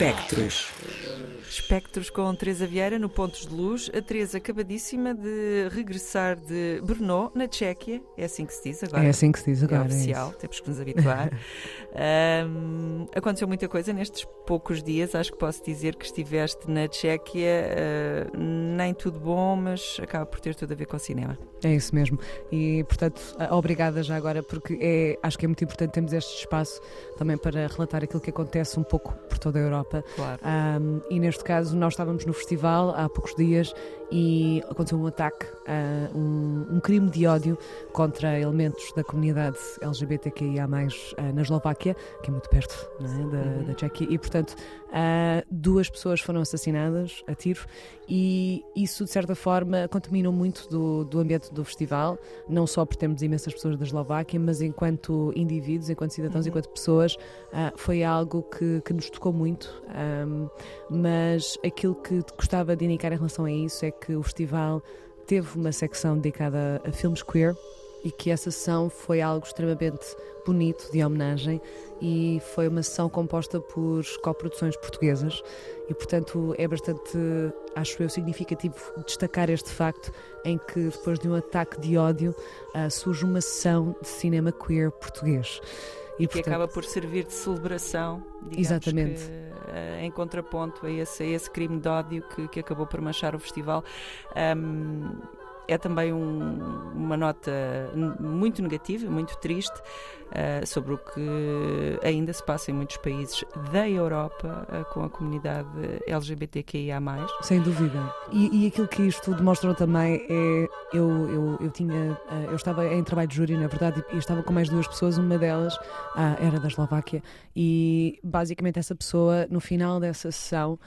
Espectros. Espectros com Teresa Vieira no Pontos de Luz. A Teresa acabadíssima de regressar de Brno, na Tchequia. É assim que se diz agora. É assim que se diz agora. É oficial, é temos que nos habituar. um, aconteceu muita coisa nestes poucos dias. Acho que posso dizer que estiveste na Tchequia. Uh, nem tudo bom, mas acaba por ter tudo a ver com o cinema. É isso mesmo. E, portanto, obrigada já agora, porque é, acho que é muito importante termos este espaço também para relatar aquilo que acontece um pouco por toda a Europa. Claro. Um, e neste caso, nós estávamos no festival há poucos dias e aconteceu um ataque, uh, um, um, crime de ódio contra elementos da comunidade LGBTQIA, uh, na Eslováquia, que é muito perto é? da, uhum. da Tchequia, e portanto uh, duas pessoas foram assassinadas a tiro, e isso de certa forma contaminou muito do, do ambiente do festival, não só por termos imensas pessoas da Eslováquia, mas enquanto indivíduos, enquanto cidadãos, uhum. enquanto pessoas, foi algo que, que, nos tocou muito. Um, mas aquilo que gostava de indicar em relação a isso é que o festival teve uma secção dedicada a filmes queer e que essa sessão foi algo extremamente bonito de homenagem e foi uma sessão composta por coproduções portuguesas e portanto é bastante, acho eu, significativo destacar este facto em que depois de um ataque de ódio uh, surge uma sessão de cinema queer português. E, que portanto, acaba por servir de celebração, exatamente. Que, uh, em contraponto a esse, a esse crime de ódio que, que acabou por manchar o festival. Um, é também um, uma nota muito negativa, muito triste, uh, sobre o que ainda se passa em muitos países da Europa uh, com a comunidade LGBTQIA. Sem dúvida. E, e, aquilo que isto demonstrou também é. Eu, eu, eu tinha. Uh, eu estava em trabalho de júri, na verdade, e estava com mais duas pessoas, uma delas era da Eslováquia, e basicamente essa pessoa, no final dessa sessão,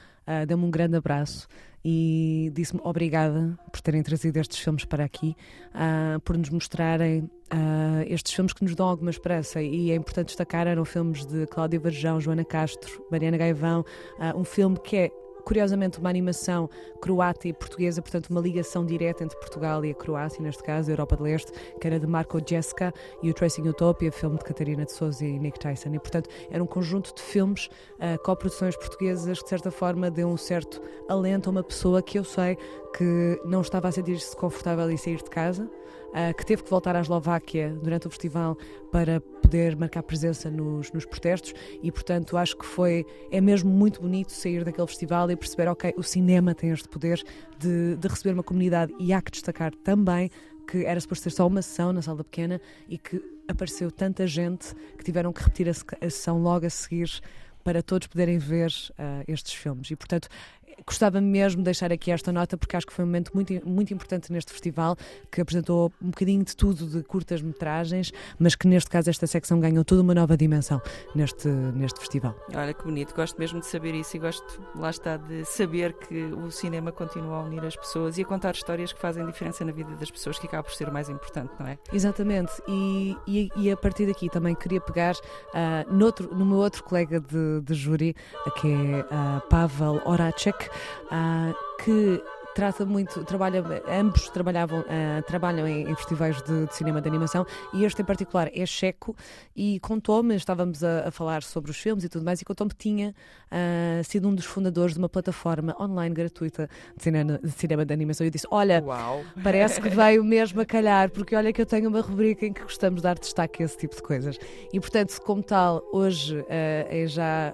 deu-me um grande abraço e disse-me obrigada por terem trazido estes filmes para aqui, uh, por nos mostrarem uh, estes filmes que nos dão alguma esperança. E é importante destacar: eram filmes de Cláudia Varjão, Joana Castro, Mariana Gaivão, uh, um filme que é curiosamente, uma animação croata e portuguesa, portanto, uma ligação direta entre Portugal e a Croácia, neste caso, a Europa de Leste, que era de Marco Jessica e o Tracing Utopia, filme de Catarina de Souza e Nick Tyson. E, portanto, era um conjunto de filmes, uh, coproduções portuguesas, que de certa forma deu um certo alento a uma pessoa que eu sei que não estava a sentir-se confortável em sair de casa uh, que teve que voltar à Eslováquia durante o festival para poder marcar presença nos, nos protestos e, portanto, acho que foi, é mesmo muito bonito sair daquele festival e perceber, ok, o cinema tem este poder de, de receber uma comunidade e há que destacar também que era suposto ser só uma sessão na sala pequena e que apareceu tanta gente que tiveram que repetir a, sessão logo a seguir para todos poderem ver uh, estes filmes. E, portanto, gostava mesmo de deixar aqui esta nota porque acho que foi um momento muito, muito importante neste festival que apresentou um bocadinho de tudo de curtas metragens, mas que neste caso esta secção ganhou toda uma nova dimensão neste, neste festival. Olha que bonito, gosto mesmo de saber isso e gosto, lá está, de saber que o cinema continua a unir as pessoas e a contar histórias que fazem diferença na vida das pessoas, que acaba por ser o mais importante, não é? Exatamente, e, e, e a partir daqui também queria pegar uh, noutro, no meu outro colega de, de júri, que é uh, Pavel Horacek, que trata muito, trabalha, ambos trabalhavam, uh, trabalham em, em festivais de, de, cinema de animação e este em particular é checo e contou-me, estávamos a, a, falar sobre os filmes e tudo mais, e contou-me que tinha uh, sido um dos fundadores de uma plataforma online gratuita de cinema de, cinema de animação. E eu disse: Olha, Uau. parece que veio mesmo a calhar, porque olha que eu tenho uma rubrica em que gostamos de dar destaque a esse tipo de coisas. E portanto, como tal, hoje uh, é já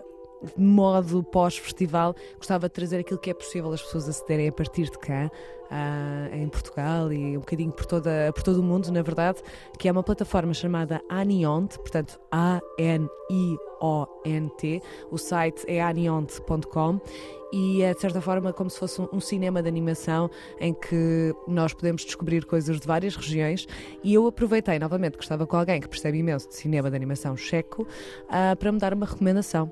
modo pós-festival, gostava de trazer aquilo que é possível as pessoas acederem a partir de cá, uh, em Portugal e um bocadinho por, toda, por todo o mundo, na verdade, que é uma plataforma chamada Aniont, portanto A-N-I-O-N-T. O site é aniont.com e é de certa forma como se fosse um, cinema de animação em que nós podemos descobrir coisas de várias regiões e eu aproveitei novamente que estava com alguém que percebe imenso de cinema de animação checo uh, para me dar uma recomendação.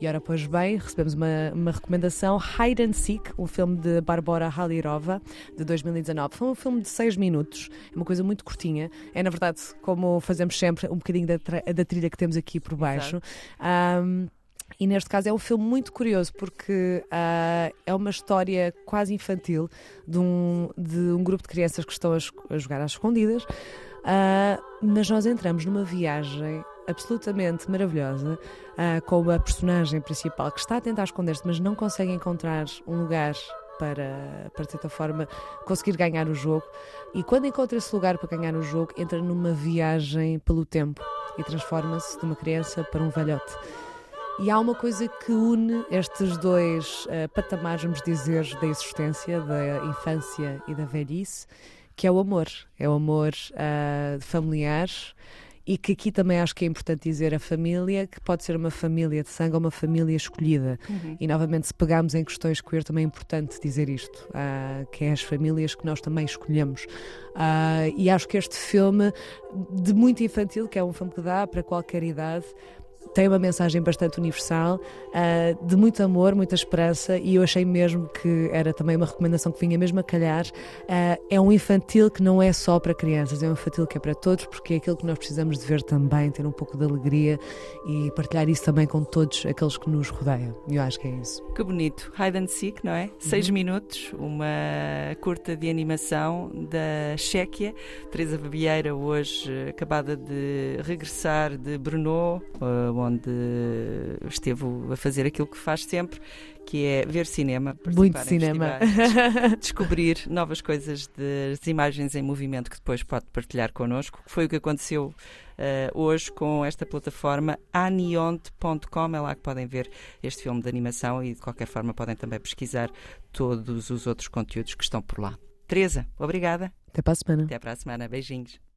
E ora, pois bem, recebemos uma, uma recomendação Hide and Seek, um filme de Barbara Halirova de 2019. Foi um filme de 6 minutos, é uma coisa muito curtinha. É, na verdade, como fazemos sempre, um bocadinho da, da trilha que temos aqui por baixo. E neste caso é um filme muito curioso porque uh, é uma história quase infantil de um, de um grupo de crianças que estão a, a jogar às escondidas, uh, mas nós entramos numa viagem absolutamente maravilhosa, uh, com a personagem principal que está a tentar esconder-se, mas não consegue encontrar um lugar para, para, de certa forma, conseguir ganhar o jogo. E quando encontra esse lugar para ganhar o jogo, entra numa viagem pelo tempo e transforma-se de uma criança para um velhote. E há uma coisa que une estes dois uh, patamares, vamos dizer, da existência, da infância e da velhice, que é o amor. É o amor uh, familiar e que aqui também acho que é importante dizer a família, que pode ser uma família de sangue ou uma família escolhida. Uhum. E novamente, se pegarmos em questões queer, também é importante dizer isto, uh, que é as famílias que nós também escolhemos. Uh, e acho que este filme, de muito infantil, que é um filme que dá para qualquer idade, tem uma mensagem bastante universal, uh, de muito amor, muita esperança, e eu achei mesmo que era também uma recomendação que vinha mesmo a calhar. Uh, é um infantil que não é só para crianças, é um infantil que é para todos, porque é aquilo que nós precisamos de ver também, ter um pouco de alegria e partilhar isso também com todos aqueles que nos rodeiam. Eu acho que é isso. Que bonito. Hide and Seek, não é? Uhum. Seis minutos, uma curta de animação da Chequia. Teresa Vieira, hoje acabada de regressar de Brno, uh, onde esteve a fazer aquilo que faz sempre, que é ver cinema, muito cinema, descobrir novas coisas das imagens em movimento que depois pode partilhar connosco, que foi o que aconteceu uh, hoje com esta plataforma aniont.com, é lá que podem ver este filme de animação e de qualquer forma podem também pesquisar todos os outros conteúdos que estão por lá. Teresa, obrigada. Até para a semana. Até para a semana. Beijinhos.